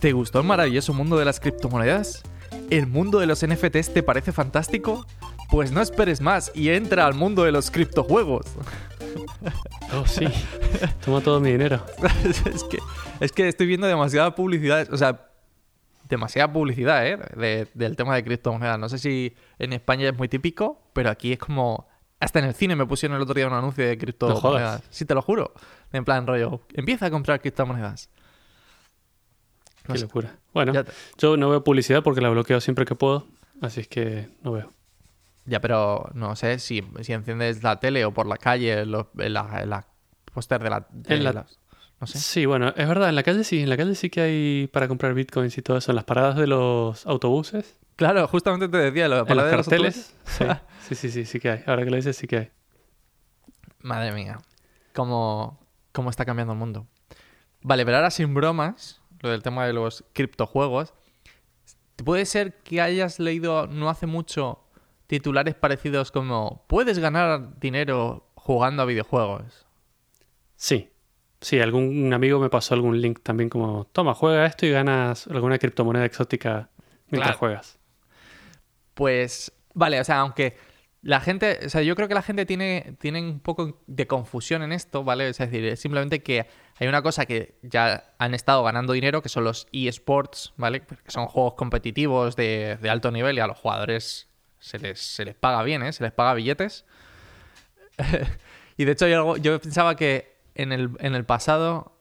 ¿Te gustó el maravilloso mundo de las criptomonedas? ¿El mundo de los NFTs te parece fantástico? Pues no esperes más y entra al mundo de los criptojuegos. Oh, sí. Toma todo mi dinero. es, que, es que estoy viendo demasiada publicidad, o sea, demasiada publicidad, ¿eh? De- del tema de criptomonedas. No sé si en España es muy típico, pero aquí es como... Hasta en el cine me pusieron el otro día un anuncio de criptomonedas. jodas. Sí, te lo juro. En plan rollo, empieza a comprar criptomonedas. Qué locura. Bueno, te- yo no veo publicidad porque la bloqueo siempre que puedo. Así es que no veo. ya, pero no sé si, si enciendes la tele o por la calle, los, la, la póster de la... de En la- las- no sé. Sí, bueno, es verdad, en la calle sí, en la calle sí que hay para comprar bitcoins y todo eso, en las paradas de los autobuses, Claro, justamente te decía, lo en los de los carteles. Sí, sí, sí, sí, sí que hay. Ahora que lo dices, sí que hay. Madre mía, cómo, cómo está cambiando el mundo. Vale, pero ahora sin bromas, lo del tema de los criptojuegos, puede ser que hayas leído no hace mucho titulares parecidos como puedes ganar dinero jugando a videojuegos. Sí, sí, algún amigo me pasó algún link también como, toma, juega esto y ganas alguna criptomoneda exótica mientras Claro. juegas. Pues, vale, o sea, aunque la gente, o sea, yo creo que la gente tiene, tiene un poco de confusión en esto, ¿vale? Es decir, simplemente que hay una cosa que ya han estado ganando dinero, que son los eSports, ¿vale? Que son juegos competitivos de, de alto nivel y a los jugadores se les, se les paga bien, ¿eh? Se les paga billetes. y de hecho, yo pensaba que en el, en el pasado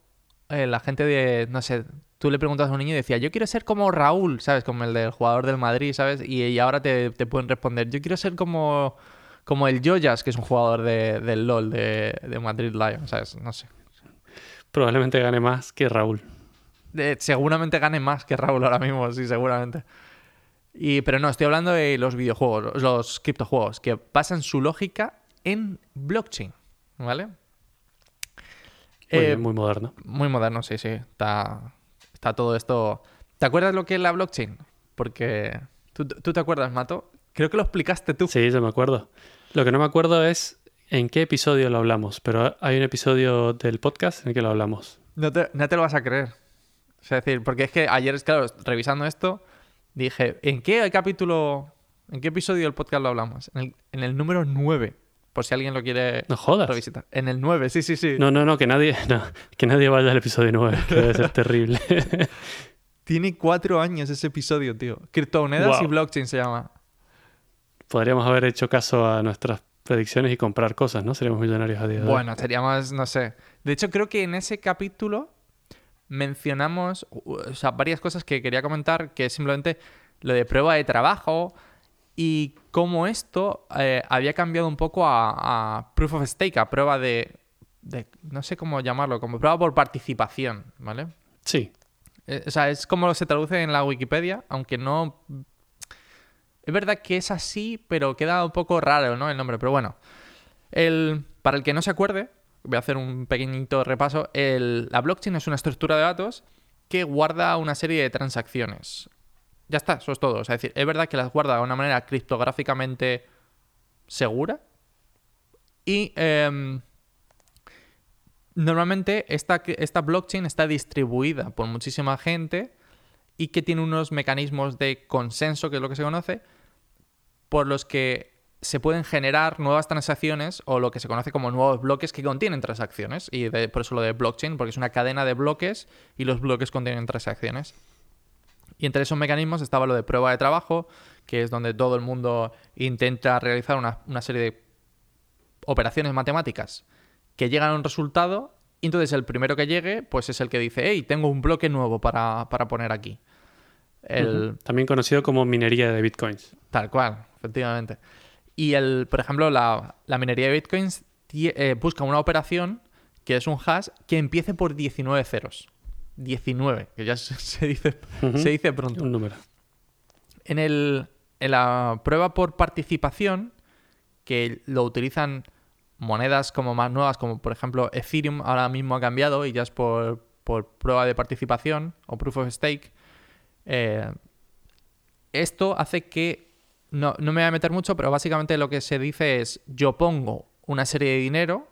eh, la gente de, no sé, tú le preguntas a un niño y decía, yo quiero ser como Raúl, ¿sabes? Como el del jugador del Madrid, ¿sabes? Y, y ahora te, te pueden responder, yo quiero ser como, como el Joyas, que es un jugador de, del LOL, de, de Madrid Lions, ¿sabes? No sé. Probablemente gane más que Raúl. Seguramente gane más que Raúl ahora mismo, sí, seguramente. Y, pero no, estoy hablando de los videojuegos, los criptojuegos, que basan su lógica en blockchain, ¿vale? Muy, Eh, bien, muy moderno. Muy moderno, sí, sí. Está, está todo esto. ¿Te acuerdas lo que es la blockchain? Porque. ¿Tú, tú te acuerdas, Mato? Creo que lo explicaste tú. Sí, yo me acuerdo. Lo que no me acuerdo es en qué episodio lo hablamos, pero hay un episodio del podcast en el que lo hablamos. No, te, no te lo vas a creer. O sea, es decir, porque es que ayer, claro, revisando esto, dije, ¿en qué capítulo, en qué episodio del podcast lo hablamos? En el, en el número 9, por si alguien lo quiere No jodas. revisitar. En el 9, sí, sí, sí. No, no, no, que nadie, no, que nadie vaya al episodio 9, que debe ser terrible. Tiene cuatro años ese episodio, tío. Criptomonedas y blockchain se llama. Podríamos haber hecho caso a nuestras predicciones y comprar cosas, ¿no? Seríamos millonarios a día de hoy. Bueno, sería más, no sé. De hecho, creo que en ese capítulo mencionamos u- o sea, varias cosas que quería comentar, que es simplemente lo de prueba de trabajo y cómo esto eh, había cambiado un poco a, a proof of stake, a prueba de, de- no sé cómo llamarlo, como prueba por participación, ¿vale? Sí, Eh, O sea, es como se traduce en la Wikipedia, aunque no... Es verdad que es así, pero queda un poco raro, ¿no? El nombre, pero bueno. El, para el que no se acuerde, voy a hacer un pequeñito repaso. El- la blockchain es una estructura de datos que guarda una serie de transacciones. Ya está, eso es todo. Es decir, es verdad que las guarda de una manera criptográficamente segura. Y em, normalmente esta, esta blockchain está distribuida por muchísima gente y que tiene unos mecanismos de consenso, que es lo que se conoce, por los que se pueden generar nuevas transacciones o lo que se conoce como nuevos bloques que contienen transacciones. Y por eso lo de blockchain, porque es una cadena de bloques y los bloques contienen transacciones. Y entre esos mecanismos estaba lo de prueba de trabajo, que es donde todo el mundo intenta realizar una, una serie de operaciones matemáticas que llegan a un resultado y entonces el primero que llegue pues es el que dice, hey, tengo un bloque nuevo para, para poner aquí. El, también conocido como minería de bitcoins. Tal cual, efectivamente. Y el, por ejemplo, la, la minería de bitcoins eh, busca una operación que es un hash que empiece por 19 ceros. 19, que ya se, dice, se dice pronto. Un número. En, el, en la prueba por participación, que lo utilizan monedas como más nuevas, como por ejemplo Ethereum ahora mismo ha cambiado y ya es por, por prueba de participación o proof of stake, eh, esto hace que, no, no me voy a meter mucho, pero básicamente lo que se dice es yo pongo una serie de dinero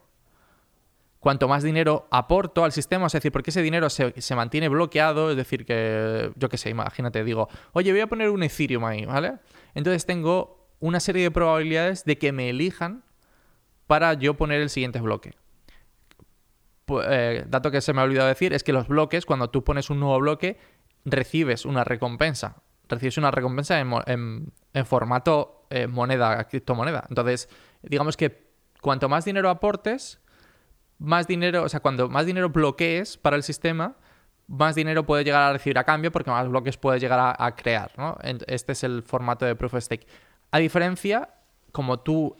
cuanto más dinero aporto al sistema, es decir, porque ese dinero se, se mantiene bloqueado, es decir, que yo qué sé, imagínate, digo, oye, voy a poner un Ethereum ahí, ¿vale? Entonces tengo una serie de probabilidades de que me elijan para yo poner el siguiente bloque. Eh, dato que se me ha olvidado decir es que los bloques, cuando tú pones un nuevo bloque, recibes una recompensa. Recibes una recompensa en, en- en formato eh, moneda, criptomoneda. Entonces, digamos que cuanto más dinero aportes, más dinero, o sea, cuando más dinero bloquees para el sistema, más dinero puedes llegar a recibir a cambio porque más bloques puedes llegar a, crear, ¿no? Este es el formato de Proof of Stake. A diferencia, como tú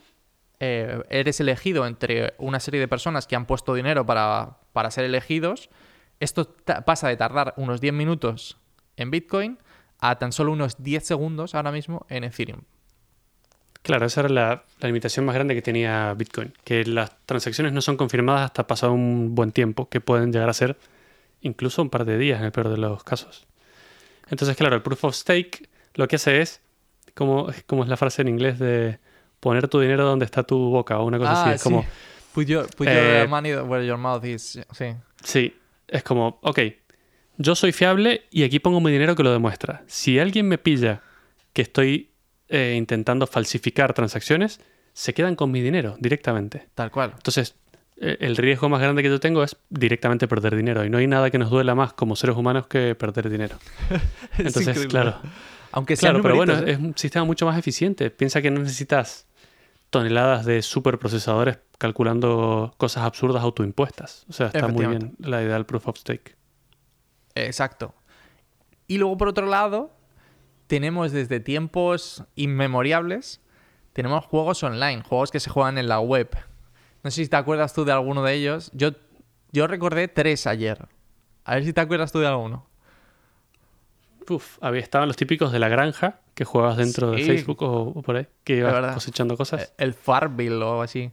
eh, eres elegido entre una serie de personas que han puesto dinero para, para ser elegidos, esto pasa de tardar unos 10 minutos en Bitcoin a tan solo unos 10 segundos ahora mismo en Ethereum. Claro, esa era la, la limitación más grande que tenía Bitcoin, que las transacciones no son confirmadas hasta pasado un buen tiempo, que pueden llegar a ser incluso un par de días en el peor de los casos. Entonces, claro, el proof of stake lo que hace es, como, como es la frase en inglés de poner tu dinero donde está tu boca o una cosa así, es como, Put your, put Eh, your money where your mouth is. Sí. Sí, es como, ok, yo soy fiable y aquí pongo mi dinero que lo demuestra. Si alguien me pilla que estoy eh, intentando falsificar transacciones, se quedan con mi dinero directamente. Tal cual. Entonces, eh, el riesgo más grande que yo tengo es directamente perder dinero. Y no hay nada que nos duela más como seres humanos que perder dinero. Es Entonces, claro. Aunque sean Claro, pero bueno, ¿eh? es un sistema mucho más eficiente. Piensa que no necesitas toneladas de superprocesadores calculando cosas absurdas autoimpuestas. O sea, está muy bien la idea del proof of stake. Exacto. Y luego, por otro lado, tenemos desde tiempos inmemoriales, tenemos juegos online, juegos que se juegan en la web. No sé si te acuerdas tú de alguno de ellos. Yo, yo recordé tres ayer. A ver si te acuerdas tú de alguno. Uf, había, estaban los típicos de la granja que jugabas dentro de. Facebook o, o por ahí, que ibas cosechando cosas. Eh, El Farmville o así.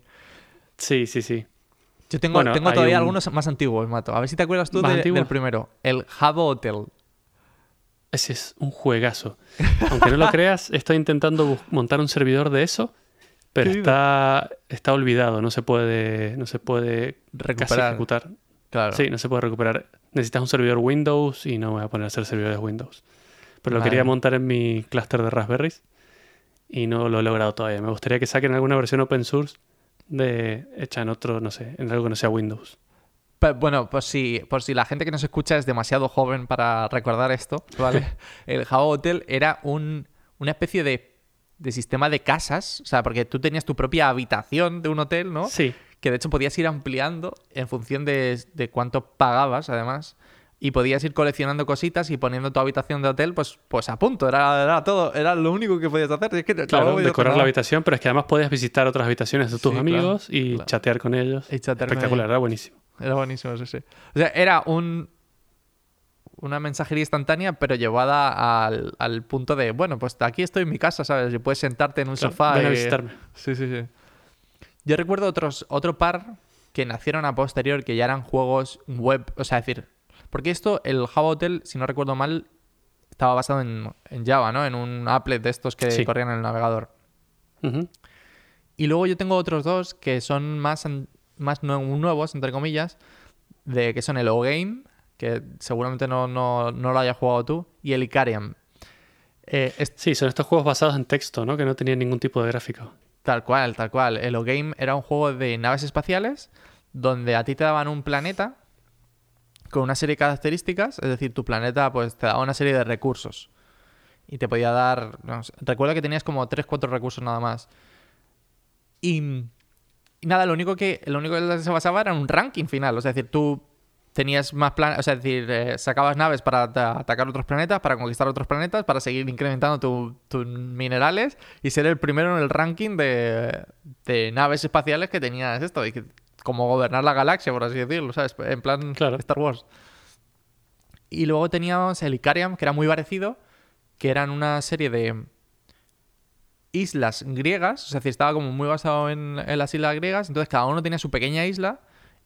Sí, sí, sí. Yo tengo, Bueno, tengo todavía un- algunos más antiguos, Mato. A ver si te acuerdas tú ¿Más de- del primero. El Habbo Hotel. Ese es un juegazo. Aunque no lo creas, estoy intentando montar un servidor de eso, pero está, está olvidado, no se puede, no se puede casi Recuperar. ejecutar. Claro. Sí, no se puede recuperar. Necesitas un servidor Windows y no me voy a poner a hacer servidores Windows. Pero lo Vale. quería montar en mi clúster de Raspberries y no lo he logrado todavía. Me gustaría que saquen alguna versión open source de hecha en otro, no sé, en algo que no sea Windows. Bueno, pues si, por si la gente que nos escucha es demasiado joven para recordar esto, ¿vale? el Java Hotel era un, una especie de, de sistema de casas, o sea, porque tú tenías tu propia habitación de un hotel, ¿no? Sí, Que de hecho podías ir ampliando en función de, de cuánto pagabas, además. Y podías ir coleccionando cositas y poniendo tu habitación de hotel, pues, pues a punto. Era, era todo, era lo único que podías hacer. Es que no claro, decorar la habitación, pero es que además podías visitar otras habitaciones de tus Sí, amigos claro, y claro. chatear con ellos. Y chatear con Espectacular, ellos. era buenísimo. Era buenísimo, sí, sí. O sea, era un una mensajería instantánea, pero llevada al, al punto de, bueno, pues aquí estoy en mi casa, ¿sabes? Y puedes sentarte en un Claro, sofá. ven a y- visitarme. Sí, sí, sí. Yo recuerdo otros, otro par que nacieron a posterior, que ya eran juegos web, o sea, es decir, porque esto, el Java Hotel, si no recuerdo mal, estaba basado en, en Java, ¿no? En un applet de estos que Sí. corrían en el navegador. Y luego yo tengo otros dos que son más, más nue- nuevos, entre comillas, de que son el O-Game, que seguramente no, no, no lo hayas jugado tú, y el Icarium. Eh, Sí, son estos juegos basados en texto, ¿no? Que no tenían ningún tipo de gráfico. tal cual, tal cual. El O-Game era un juego de naves espaciales donde a ti te daban un planeta con una serie de características, es decir, tu planeta pues te daba una serie de recursos. Y te podía dar, no sé, recuerdo que tenías como 3-4 recursos nada más. Y nada, lo único que lo único que se basaba era en un ranking final, o sea, es decir, tú tenías más planetas, o sea, es decir, eh, sacabas naves para ata- atacar otros planetas, para conquistar otros planetas, para seguir incrementando tu- tus minerales y ser el primero en el ranking de, de naves espaciales que tenías esto, y que, como gobernar la galaxia, por así decirlo, ¿sabes? En plan Claro. Star Wars. Y luego teníamos el Icarium, que era muy parecido, que eran una serie de islas griegas, o sea, estaba como muy basado en, en las islas griegas, entonces cada uno tenía su pequeña isla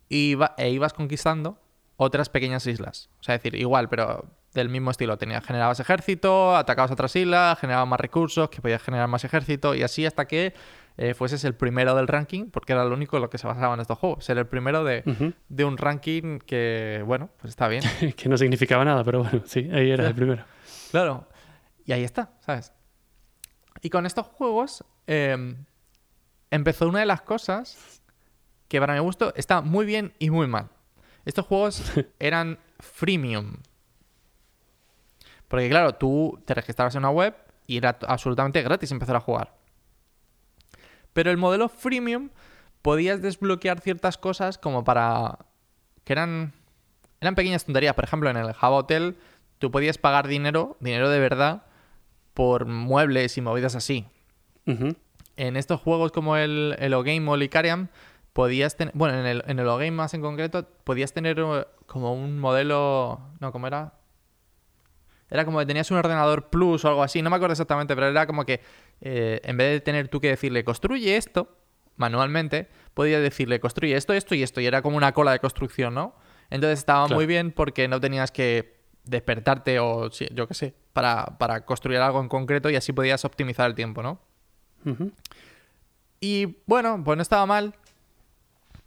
y iba- e ibas conquistando otras pequeñas islas. O sea, es decir, igual, pero del mismo estilo. Tenías, generabas ejército, atacabas otras islas, generabas más recursos, que podías generar más ejército y así hasta que eh, fueses el primero del ranking, porque era lo único en lo que se basaba en estos juegos. Ser el primero de, un ranking que, bueno, pues está bien. que no significaba nada, pero bueno, sí, ahí eras el primero. Claro. Y ahí está, ¿sabes? Y con estos juegos eh, empezó una de las cosas que para mi gusto está muy bien y muy mal. Estos juegos eran freemium. Porque claro, tú te registrabas en una web y era absolutamente gratis empezar a jugar. Pero el modelo freemium podías desbloquear ciertas cosas como para... que eran... eran pequeñas tonterías. Por ejemplo, en el Java Hotel tú podías pagar dinero, dinero de verdad, por muebles y movidas así. En estos juegos como el, el O-Game o el Icarium, podías tener... Bueno, en el, en el O-Game más en concreto, podías tener eh, como un modelo... No, ¿cómo era? Era como que tenías un ordenador plus o algo así, no me acuerdo exactamente, pero era como que eh, en vez de tener tú que decirle construye esto manualmente, podías decirle construye esto, esto y esto, y era como una cola de construcción, ¿no? Entonces estaba Claro. muy bien porque no tenías que despertarte o sí, yo qué sé, para, para construir algo en concreto y así podías optimizar el tiempo, ¿no? Y bueno, pues no estaba mal.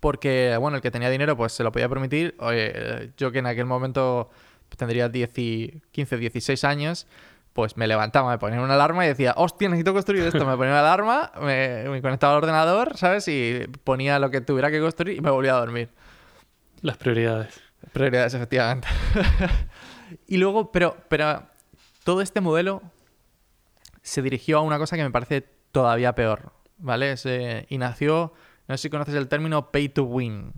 Porque, bueno, el que tenía dinero, pues se lo podía permitir. Oye, yo que en aquel momento tendría 10 y 15, 16 años, pues me levantaba, me ponía una alarma y decía, hostia, necesito construir esto. Me ponía una alarma, me, me conectaba al ordenador, ¿sabes? Y ponía lo que tuviera que construir y me volvía a dormir. Las prioridades. Prioridades, efectivamente. y luego, pero, pero todo este modelo se dirigió a una cosa que me parece todavía peor, ¿vale? Se- y nació, no sé si conoces el término pay to win.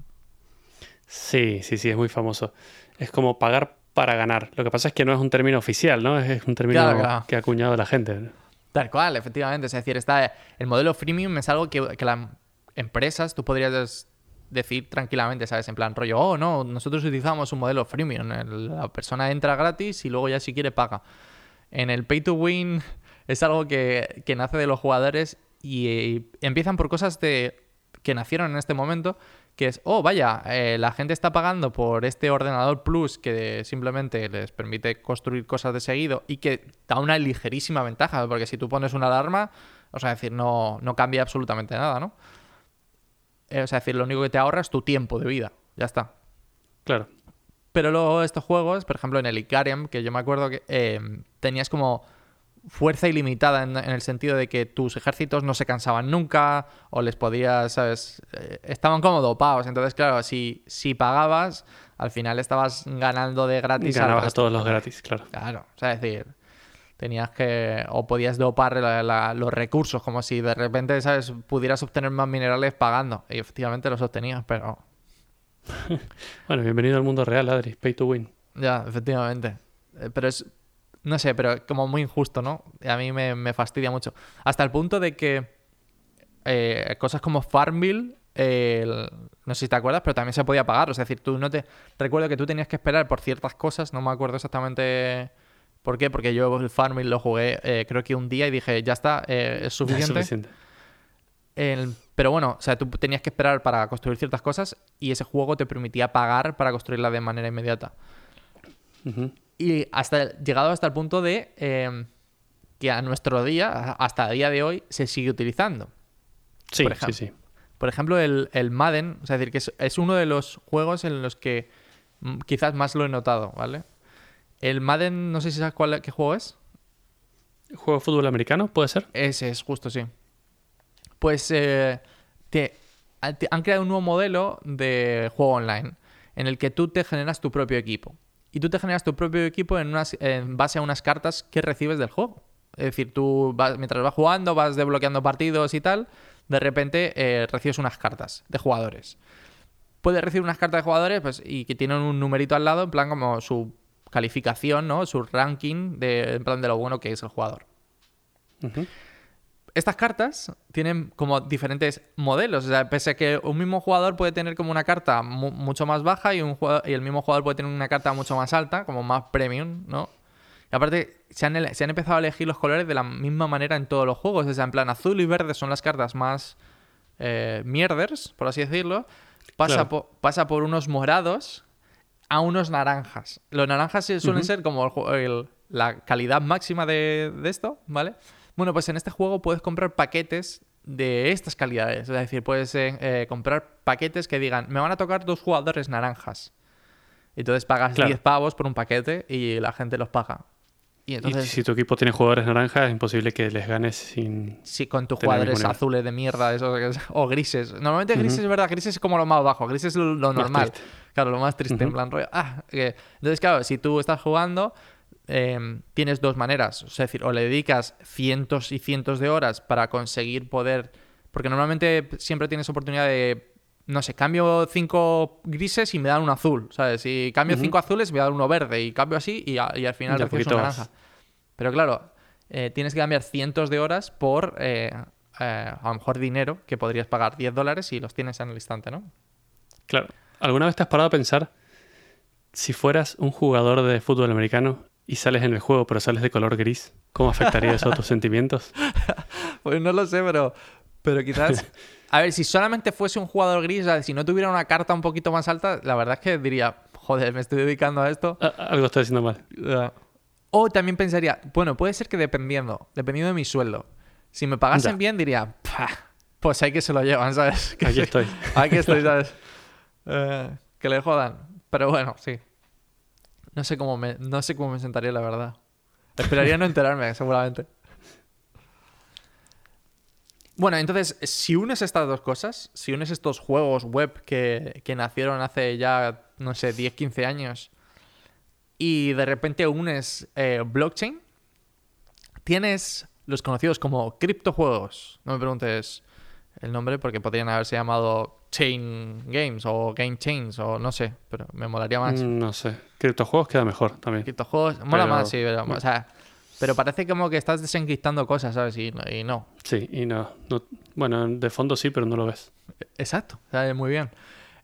Sí, sí, sí, es muy famoso. Es como pagar para ganar. Lo que pasa es que no es un término oficial, ¿no? Es es un término Claro, claro. que ha acuñado la gente. Tal cual, efectivamente. Es decir, está, el modelo freemium es algo que, que las empresas, tú podrías decir tranquilamente, ¿sabes? En plan rollo, oh, no, nosotros utilizamos un modelo freemium. La persona entra gratis y luego ya si quiere paga. En el pay to win es algo que, que nace de los jugadores y, eh, empiezan por cosas de, que nacieron en este momento, que es, oh, vaya, eh, la gente está pagando por este ordenador plus que simplemente les permite construir cosas de seguido y que da una ligerísima ventaja, porque si tú pones una alarma, o sea, decir, no, no cambia absolutamente nada, ¿no? Eh, o sea, es decir, lo único que te ahorra es tu tiempo de vida, ya está. Claro. Pero luego estos juegos, por ejemplo en el Icarium, que yo me acuerdo que eh, tenías como fuerza ilimitada en, en el sentido de que tus ejércitos no se cansaban nunca o les podías, ¿sabes? Eh, estaban como dopados. Entonces, claro, si, si pagabas, al final estabas ganando de gratis. Ganabas a todos los gratis, claro. Claro, o sea, es decir, tenías que. O podías dopar la- la- los recursos, como si de repente, ¿sabes? Pudieras obtener más minerales pagando. Y efectivamente los obtenías, pero. Bueno, bienvenido al mundo real, Adri. Pay to win. Ya, efectivamente. Eh, Pero es. No sé, pero como muy injusto, ¿no? Y a mí me, me fastidia mucho. Hasta el punto de que. eh, cosas como Farmville. eh, el- no sé si te acuerdas, pero también se podía pagar. Es decir, tú no te. Recuerdo que tú tenías que esperar por ciertas cosas. No me acuerdo exactamente. ¿Por qué? Porque yo el Farmville lo jugué eh, creo que un día y dije, ya está, eh, es suficiente. El- pero bueno, o sea, tú tenías que esperar para construir ciertas cosas y ese juego te permitía pagar para construirla de manera inmediata. Y hasta llegado hasta el punto de eh, que a nuestro día, hasta el día de hoy, se sigue utilizando. Sí, Por sí, ejemplo. sí. Por ejemplo, el, el Madden, o sea, es decir, que es, es uno de los juegos en los que mm, quizás más lo he notado, ¿vale? El Madden, no sé si sabes cuál, qué juego es. ¿Juego de fútbol americano? ¿Puede ser? Ese es justo, sí. Pues eh, te, han creado un nuevo modelo de juego online en el que tú te generas tu propio equipo. Y tú te generas tu propio equipo en, unas, en base a unas cartas que recibes del juego. Es decir, tú vas- mientras vas jugando, vas desbloqueando partidos y tal, de repente eh, recibes unas cartas de jugadores. Puedes recibir unas cartas de jugadores pues, y que tienen un numerito al lado, en plan como su calificación, ¿no? Su ranking de, en plan de lo bueno que es el jugador. Estas cartas tienen como diferentes modelos. O sea, pese a que un mismo jugador puede tener como una carta mu- mucho más baja y, un y el mismo jugador puede tener una carta mucho más alta, como más premium, ¿no? Y aparte, se han, se han empezado a elegir los colores de la misma manera en todos los juegos. O sea, en plan azul y verde son las cartas más eh, mierders, por así decirlo. Pasa, Claro. po- pasa por unos morados a unos naranjas. Los naranjas suelen ser como el ju- el- la calidad máxima de, de esto, ¿vale? Bueno, pues en este juego puedes comprar paquetes de estas calidades. Es decir, puedes eh, eh, comprar paquetes que digan, me van a tocar dos jugadores naranjas. Entonces pagas Claro. 10 pavos por un paquete y la gente los paga. Y entonces, y si tu equipo tiene jugadores naranjas, es imposible que les ganes sin. Sí, con tus jugadores azules de mierda esos o grises. Normalmente grises es verdad, grises es como lo más bajo, grises es lo, normal. triste. Claro, lo más triste, en plan rollo. Ah, que- Entonces, claro, si tú estás jugando, eh, tienes dos maneras. Es decir, o le dedicas cientos y cientos de horas para conseguir poder. Porque normalmente siempre tienes oportunidad de. No sé, cambio cinco grises y me dan un azul, ¿sabes? Si cambio cinco azules me dan uno verde y cambio así y, a- y al final recibes vas. naranja. Pero claro, eh, tienes que cambiar cientos de horas por eh, eh, a lo mejor dinero que podrías pagar 10 dólares y los tienes en el instante, ¿no? Claro. ¿Alguna vez te has parado a pensar si fueras un jugador de fútbol americano y sales en el juego, pero sales de color gris? ¿Cómo afectaría eso a tus sentimientos? Pues no lo sé, pero, pero quizás... A ver, si solamente fuese un jugador gris, si no tuviera una carta un poquito más alta, la verdad es que diría, joder, me estoy dedicando a esto. A- Algo estoy haciendo mal. Uh, O también pensaría, bueno, puede ser que dependiendo, dependiendo de mi sueldo. Si me pagasen Ya. bien, diría, "Pah, pues hay que se lo llevan, ¿sabes? Que Aquí estoy. Aquí estoy, ¿sabes? Eh, que le jodan. Pero bueno, sí. No sé cómo me, no sé cómo me sentaría, la verdad. Esperaría no enterarme, seguramente. Bueno, entonces, si unes estas dos cosas, si unes estos juegos web que, que nacieron hace ya, no sé, 10, 15 años, y de repente unes eh, blockchain, tienes los conocidos como criptojuegos. No me preguntes el nombre porque podrían haberse llamado Chain Games o Game Chains o no sé, pero me molaría más. Mm, No sé. Criptojuegos queda mejor también. Criptojuegos, mola Pero- más, sí, pero, o sea, pero parece como que estás desencriptando cosas, ¿sabes? Y, no- y no. Sí, y no, no- Bueno, de fondo sí, pero no lo ves. Exacto, sale muy bien.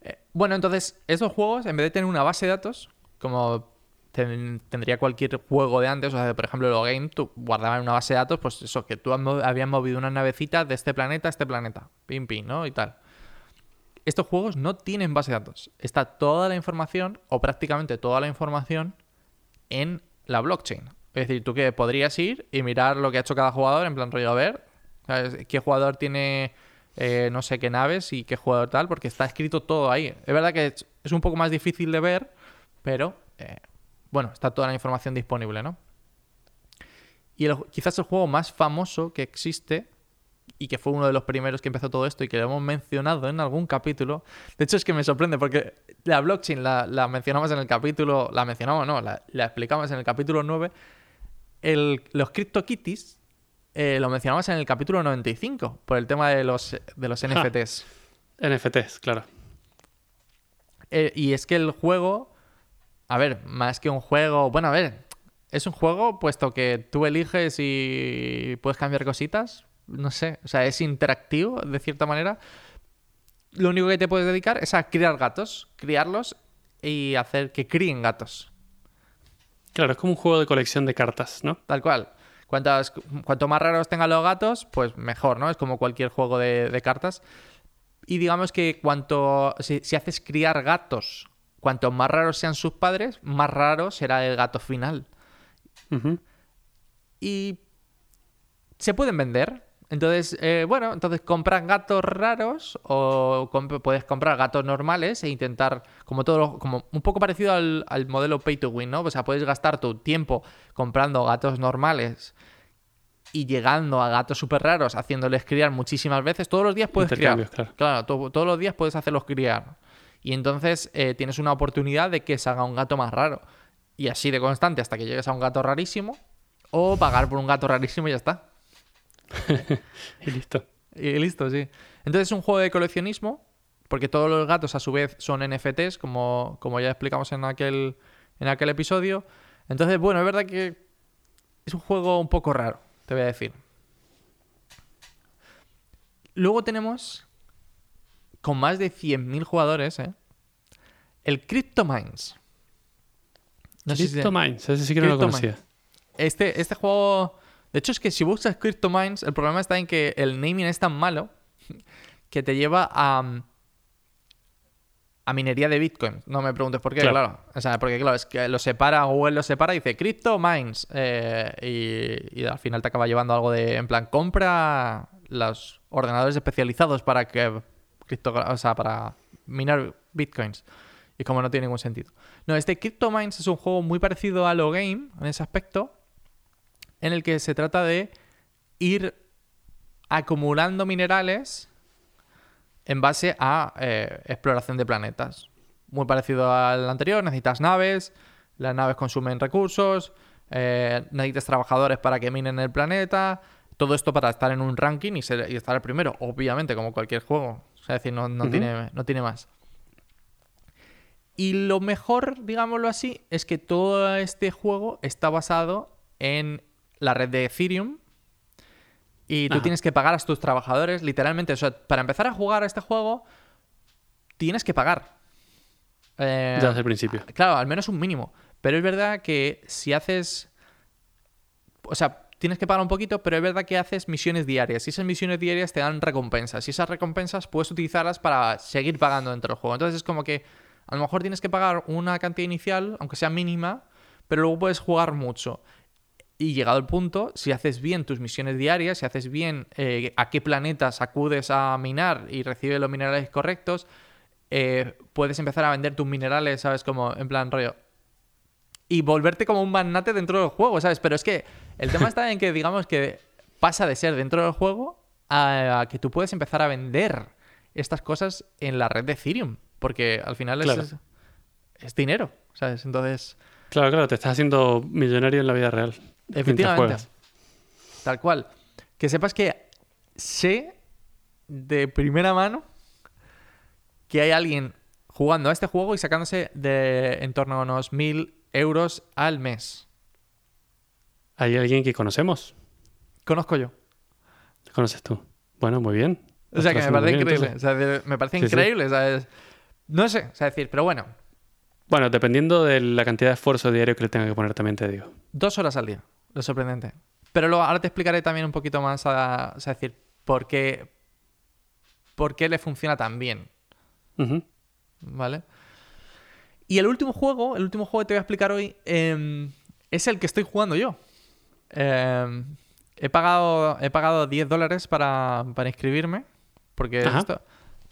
Eh, bueno, entonces, estos juegos, en vez de tener una base de datos, como ten- tendría cualquier juego de antes, o sea, por ejemplo, los game, tú guardabas en una base de datos, pues eso, que tú habías movido una navecita de este planeta a este planeta, pim, pim, ¿no? Y tal. Estos juegos no tienen base de datos. Está toda la información, o prácticamente toda la información, en la blockchain. Es decir, tú que podrías ir y mirar lo que ha hecho cada jugador, en plan rollo, a ver, qué jugador tiene eh, no sé qué naves y qué jugador tal, porque está escrito todo ahí. Es verdad que es, un poco más difícil de ver, pero eh, bueno, está toda la información disponible, ¿no? Y el- quizás el juego más famoso que existe y que fue uno de los primeros que empezó todo esto y que lo hemos mencionado en algún capítulo. De hecho, es que me sorprende porque la blockchain la, mencionamos en el capítulo, la mencionamos, no, la, la explicamos en el capítulo 9. El, los CryptoKitties eh, lo mencionamos en el capítulo 95 por el tema de los, de los NFTs. NFTs, claro. Eh, y es que el juego, a ver, más que un juego, bueno, a ver, es un juego puesto que tú eliges y puedes cambiar cositas, no sé, o sea, es interactivo de cierta manera. Lo único que te puedes dedicar es a criar gatos, criarlos y hacer que críen gatos, Claro, es como un juego de colección de cartas, ¿no? tal cual. Cuantas, cuanto más raros tengan los gatos, pues mejor, ¿no? Es como cualquier juego de, de cartas. Y digamos que cuanto. Si, si haces criar gatos, cuanto más raros sean sus padres, más raro será el gato final. Y se pueden vender. Entonces, eh, bueno, entonces compras gatos raros o comp- puedes comprar gatos normales e intentar, como todo, lo- como un poco parecido al, al modelo pay to win, ¿no? O sea, puedes gastar tu tiempo comprando gatos normales y llegando a gatos súper raros, haciéndoles criar muchísimas veces. Todos los días puedes criar. Claro. to- todos los días puedes hacerlos criar. Y entonces eh, tienes una oportunidad de que salga un gato más raro. Y así de constante hasta que llegues a un gato rarísimo. O pagar por un gato rarísimo y ya está. Y listo. Y listo, sí. Entonces es un juego de coleccionismo, porque todos los gatos a su vez son NFTs, como, como ya explicamos en aquel, en aquel episodio. Entonces, bueno, es verdad que es un juego un poco raro, te voy a decir. Luego tenemos, con más de 100.000 jugadores, ¿eh? el CryptoMines. No sé si- CryptoMines, ese sí que no lo conocía. este, este juego. De hecho, es que si buscas CryptoMines, el problema está en que el naming es tan malo que te lleva a. a minería de Bitcoin. No me preguntes por qué, claro. Claro. O sea, porque claro, es que lo separa, Google lo separa y dice CryptoMines. eh, y, y al final te acaba llevando algo de. En plan, compra los ordenadores especializados para que o sea, para minar bitcoins. Y como no tiene ningún sentido. No, este CryptoMines es un juego muy parecido a Lo Game en ese aspecto, en el que se trata de ir acumulando minerales en base a eh, exploración de planetas. Muy parecido al anterior, necesitas naves, las naves consumen recursos, eh, necesitas trabajadores para que minen el planeta, todo esto para estar en un ranking y, ser- y estar el primero, obviamente, como cualquier juego. O sea, es decir, no, no tiene, no tiene más. Y lo mejor, digámoslo así, es que todo este juego está basado en la red de Ethereum. Y tú Ajá. tienes que pagar a tus trabajadores, literalmente. O sea, para empezar a jugar a este juego, tienes que pagar. Eh, Ya desde el principio. Claro, al menos un mínimo. Pero es verdad que si haces. O sea, tienes que pagar un poquito, pero es verdad que haces misiones diarias. Y esas misiones diarias te dan recompensas. Y esas recompensas puedes utilizarlas para seguir pagando dentro del juego. Entonces es como que a lo mejor tienes que pagar una cantidad inicial, aunque sea mínima, pero luego puedes jugar mucho. Y llegado el punto, si haces bien tus misiones diarias, si haces bien eh, a qué planetas acudes a minar y recibes los minerales correctos, eh, puedes empezar a vender tus minerales, ¿sabes? Como en plan rollo. Y volverte como un magnate dentro del juego, ¿sabes? Pero es que el tema está en que, digamos, que pasa de ser dentro del juego a, a que tú puedes empezar a vender estas cosas en la red de Ethereum. Porque al final Claro. es, es dinero, ¿sabes? Entonces, Claro, claro, te estás haciendo millonario en la vida real. Efectivamente. Tal cual. Que sepas que sé de primera mano que hay alguien jugando a este juego y sacándose de en torno a unos mil euros al mes. ¿Hay alguien que conocemos? Conozco yo. ¿Conoces tú? Bueno, muy bien. O sea, que me parece bien, increíble. entonces. O sea, de- me parece Sí, sí. increíble, ¿sabes? No sé, o sea, decir, pero bueno, Bueno, dependiendo de la cantidad de esfuerzo diario que le tenga que poner, también te digo. dos horas al día. Lo sorprendente. Pero luego, ahora te explicaré también un poquito más, a, o sea, decir, por qué, por qué le funciona tan bien. ¿Vale? Y el último juego, el último juego que te voy a explicar hoy, eh, es el que estoy jugando yo. Eh, he, pagado, he pagado 10 dólares para, para inscribirme. Porque esto.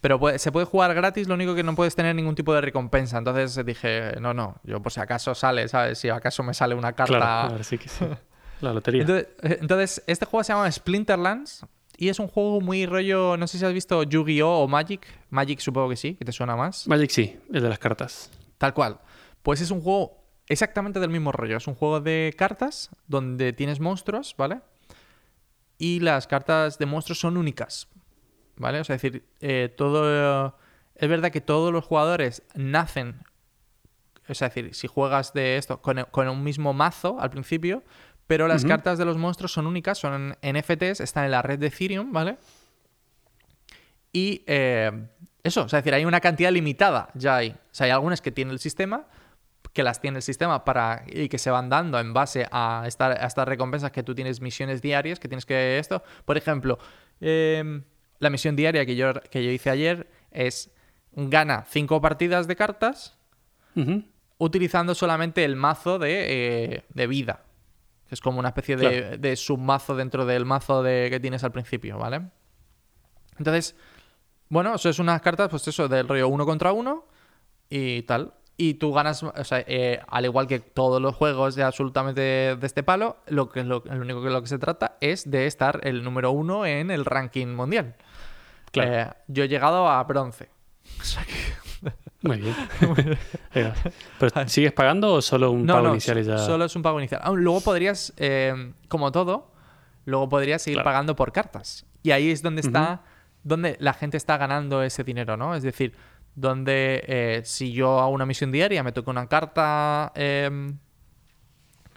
Pero puede- se puede jugar gratis, lo único que no puedes tener ningún tipo de recompensa. Entonces dije, no, no, yo por si acaso sale, ¿sabes? Si acaso me sale una carta. Claro, ahora sí que sí. La lotería. Entonces, eh, entonces, este juego se llama Splinterlands y es un juego muy rollo, no sé si has visto Yu-Gi-Oh o Magic. Magic supongo que sí, que te suena más. Magic sí, el de las cartas. Tal cual. Pues es un juego exactamente del mismo rollo. Es un juego de cartas donde tienes monstruos, ¿vale? Y las cartas de monstruos son únicas, ¿vale? O sea, es decir, eh, todo... es verdad que todos los jugadores nacen... O sea, es decir, si juegas de esto con, con un mismo mazo al principio, pero las cartas de los monstruos son únicas, son NFTs, están en la red de Ethereum, ¿vale? Y eh, eso, o sea, es decir, hay una cantidad limitada ya hay. O sea, hay algunas que tiene el sistema, que las tiene el sistema para y que se van dando en base a, esta- a estas recompensas que tú tienes misiones diarias, que tienes que esto. Por ejemplo, eh, la misión diaria que yo, que yo hice ayer es gana cinco partidas de cartas utilizando solamente el mazo de, eh, de vida. Que es como una especie de, Claro. de submazo dentro del mazo de, que tienes al principio, ¿vale? Entonces, bueno, eso es unas cartas, pues eso, del rollo uno contra uno y tal. Y tú ganas, o sea, eh, al igual que todos los juegos de absolutamente de este palo, lo que lo, lo único que lo que se trata es de estar el número uno en el ranking mundial. Claro. Eh, yo he llegado a bronce. O sea que- Muy bien. ¿Pero sigues pagando o solo un No, pago no, inicial y ya? solo es un pago inicial. Ah, luego podrías, eh, como todo, luego podrías seguir Claro. pagando por cartas. Y ahí es donde está, donde la gente está ganando ese dinero, ¿no? Es decir, donde eh, si yo hago una misión diaria, me toca una carta eh,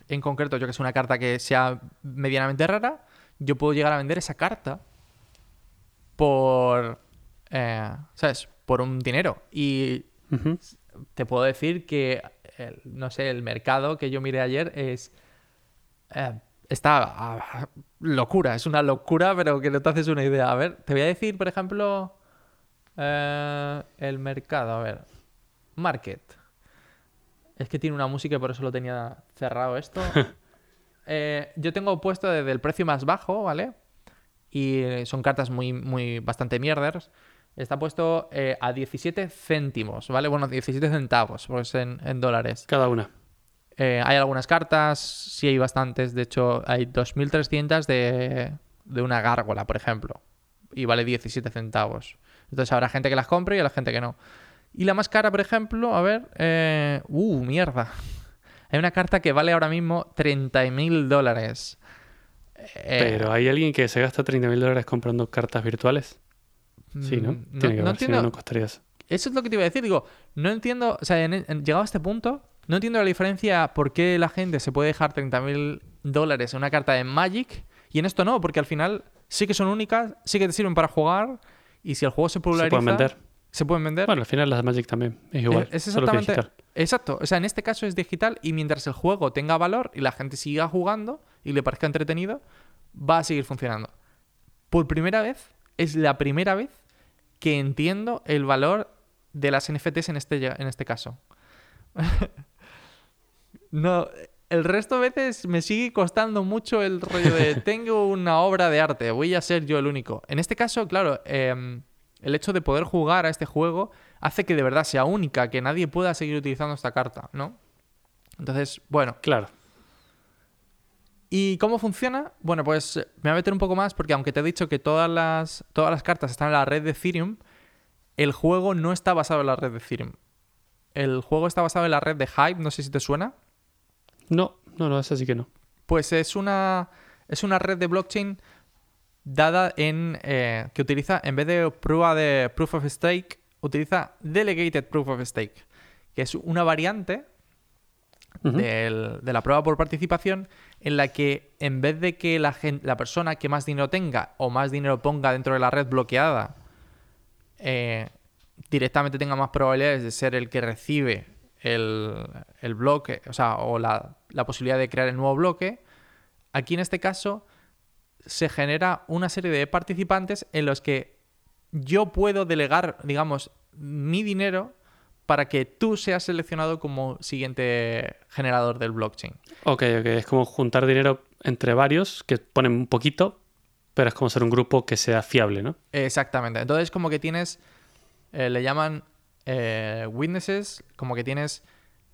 en concreto, yo que sé, una carta que sea medianamente rara, yo puedo llegar a vender esa carta por, eh, ¿sabes? Por un dinero. Y te puedo decir que, el- no sé, el mercado que yo miré ayer es... eh, está ah, locura, es una locura, pero que no te haces una idea. A ver, te voy a decir, por ejemplo, eh, el mercado, a ver, market. Es que tiene una música y por eso lo tenía cerrado esto. Eh, yo tengo puesto desde el precio más bajo, ¿vale? y son cartas muy, muy bastante mierders. Está puesto eh, a 17 céntimos, ¿vale? Bueno, 17 centavos, pues en, en dólares. Cada una. Eh, hay algunas cartas, sí hay bastantes. De hecho, hay 2.300 de, de una gárgola, por ejemplo. Y vale 17 centavos. Entonces habrá gente que las compre y habrá gente que no. Y la más cara, por ejemplo, a ver... eh, uh, mierda. Hay una carta que vale ahora mismo 30.000 dólares. Eh, Pero ¿hay alguien que se gasta 30 mil dólares comprando cartas virtuales? Sí, ¿no? mm, Tiene que no haber, si no, entiendo- no costaría eso. Eso es lo que te iba a decir. Digo, no entiendo. O sea, en, en- llegado a este punto, no entiendo la diferencia por qué la gente se puede dejar 30.000 dólares en una carta de Magic y en esto no, porque al final sí que son únicas, sí que te sirven para jugar y si el juego se Se populariza. pueden vender. Se pueden vender. Bueno, al final las de Magic también. Es igual. Eh, es solo que exactamente. Exacto. O sea, en este caso es digital y mientras el juego tenga valor y la gente siga jugando y le parezca entretenido, va a seguir funcionando. Por primera vez, es la primera vez que entiendo el valor de las NFTs en este, en este caso. no, el resto de veces me sigue costando mucho el rollo de tengo una obra de arte, voy a ser yo el único. En este caso, claro, em, el hecho de poder jugar a este juego hace que de verdad sea única, que nadie pueda seguir utilizando esta carta, ¿no? Entonces, bueno, Claro. ¿Y cómo funciona? Bueno, pues eh, me voy a meter un poco más porque aunque te he dicho que todas las, todas las cartas están en la red de Ethereum, el juego no está basado en la red de Ethereum. El juego está basado en la red de Hive, no sé si te suena. No, no, no, esa sí que no. Pues es una, es una red de blockchain dada en... eh, que utiliza, en vez de prueba de Proof of Stake, utiliza Delegated Proof of Stake, que es una variante De la prueba por participación en la que en vez de que la, gen- la persona que más dinero tenga o más dinero ponga dentro de la red bloqueada eh, directamente tenga más probabilidades de ser el que recibe el, bloque, o sea, o la posibilidad de crear el nuevo bloque, aquí en este caso se genera una serie de participantes en los que yo puedo delegar, digamos, mi dinero para que tú seas seleccionado como siguiente generador del blockchain. Ok, ok. Es como juntar dinero entre varios que ponen un poquito, pero es como ser un grupo que sea fiable, ¿no? Exactamente. Entonces, como que tienes, eh, le llaman eh, witnesses, como que tienes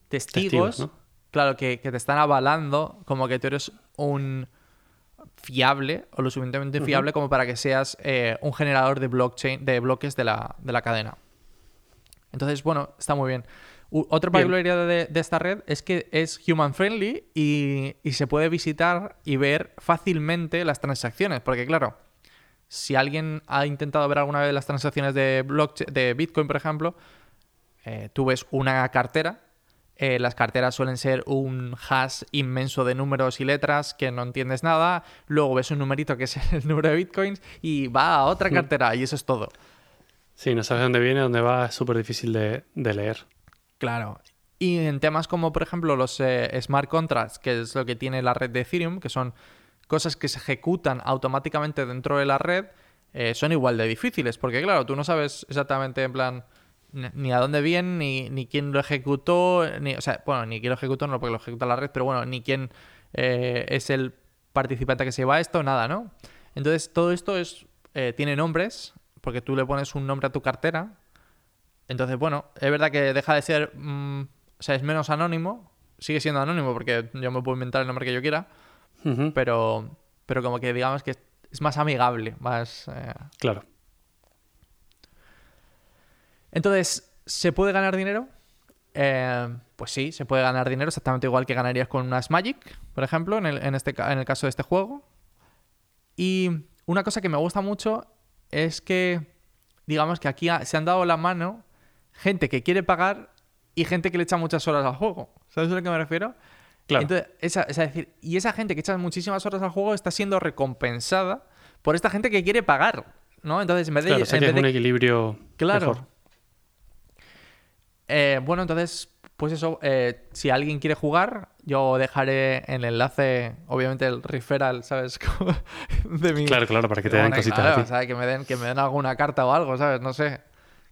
testigos, Testigos, ¿no? claro, que, que te están avalando, como que tú eres un fiable o lo suficientemente fiable como para que seas eh, un generador de blockchain, de bloques de la, de la cadena. Entonces, bueno, está muy bien. U- otra particularidad de, de esta red es que es human friendly y, y se puede visitar y ver fácilmente las transacciones. Porque, claro, si alguien ha intentado ver alguna vez las transacciones de, de Bitcoin, por ejemplo, eh, tú ves una cartera. eh, las carteras suelen ser un hash inmenso de números y letras que no entiendes nada. Luego ves un numerito que es el número de bitcoins y va a otra cartera y eso es todo. Sí, no sabes dónde viene, dónde va, es súper difícil de, leer. Claro. Y en temas como, por ejemplo, los eh, smart contracts, que es lo que tiene la red de Ethereum, que son cosas que se ejecutan automáticamente dentro de la red, eh, son igual de difíciles, porque claro, tú no sabes exactamente en plan ni ni a dónde viene, ni, ni quién lo ejecutó, ni, o sea, bueno, ni quién lo ejecutó, no porque lo ejecuta la red, pero bueno, ni quién eh, es el participante que se lleva esto, nada, ¿no? Entonces, todo esto es eh, tiene nombres, porque tú le pones un nombre a tu cartera, entonces, bueno, es verdad que deja de ser. mm, o sea, es menos anónimo. Sigue siendo anónimo porque yo me puedo inventar el nombre que yo quiera. Pero, pero como que digamos que es más amigable. Más. eh. Claro. Entonces, ¿se puede ganar dinero? Eh, pues sí, se puede ganar dinero exactamente igual que ganarías con unas Magic, por ejemplo, en el, en este, en el caso de este juego. Y una cosa que me gusta mucho es que, digamos que aquí se han dado la mano gente que quiere pagar y gente que le echa muchas horas al juego. ¿Sabes a lo que me refiero? Claro. Entonces, esa, es decir, y esa gente que echa muchísimas horas al juego está siendo recompensada por esta gente que quiere pagar, ¿no? Entonces, en vez de... claro, o sea en que es un de- equilibrio Claro. mejor. Eh, bueno, entonces, pues eso, eh, si alguien quiere jugar, yo dejaré el enlace, obviamente el referral, ¿sabes? De mi... Claro, claro, para que te den Bueno, cositas claro, a ti. ¿sabes? Que me den, que me den alguna carta o algo, ¿sabes? No sé.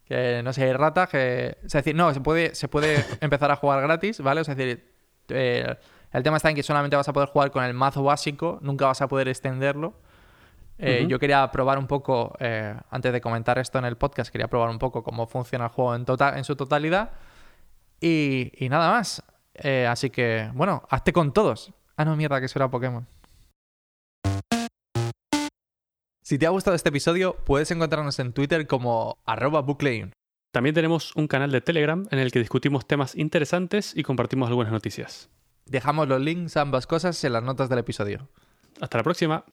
Que no sé, hay rata que. O sea, es decir, no, se puede, se puede empezar a jugar gratis, ¿vale? O sea, es decir, eh, el tema está en que solamente vas a poder jugar con el mazo básico, nunca vas a poder extenderlo. Eh. Yo quería probar un poco, eh, antes de comentar esto en el podcast, quería probar un poco cómo funciona el juego en, tota- en su totalidad. Y, y nada más. Eh, así que, bueno, hazte con todos. Ah, no, mierda, que eso era Pokémon. Si te ha gustado este episodio, puedes encontrarnos en Twitter como arroba booklayun. También tenemos un canal de Telegram en el que discutimos temas interesantes y compartimos algunas noticias. Dejamos los links a ambas cosas en las notas del episodio. Hasta la próxima.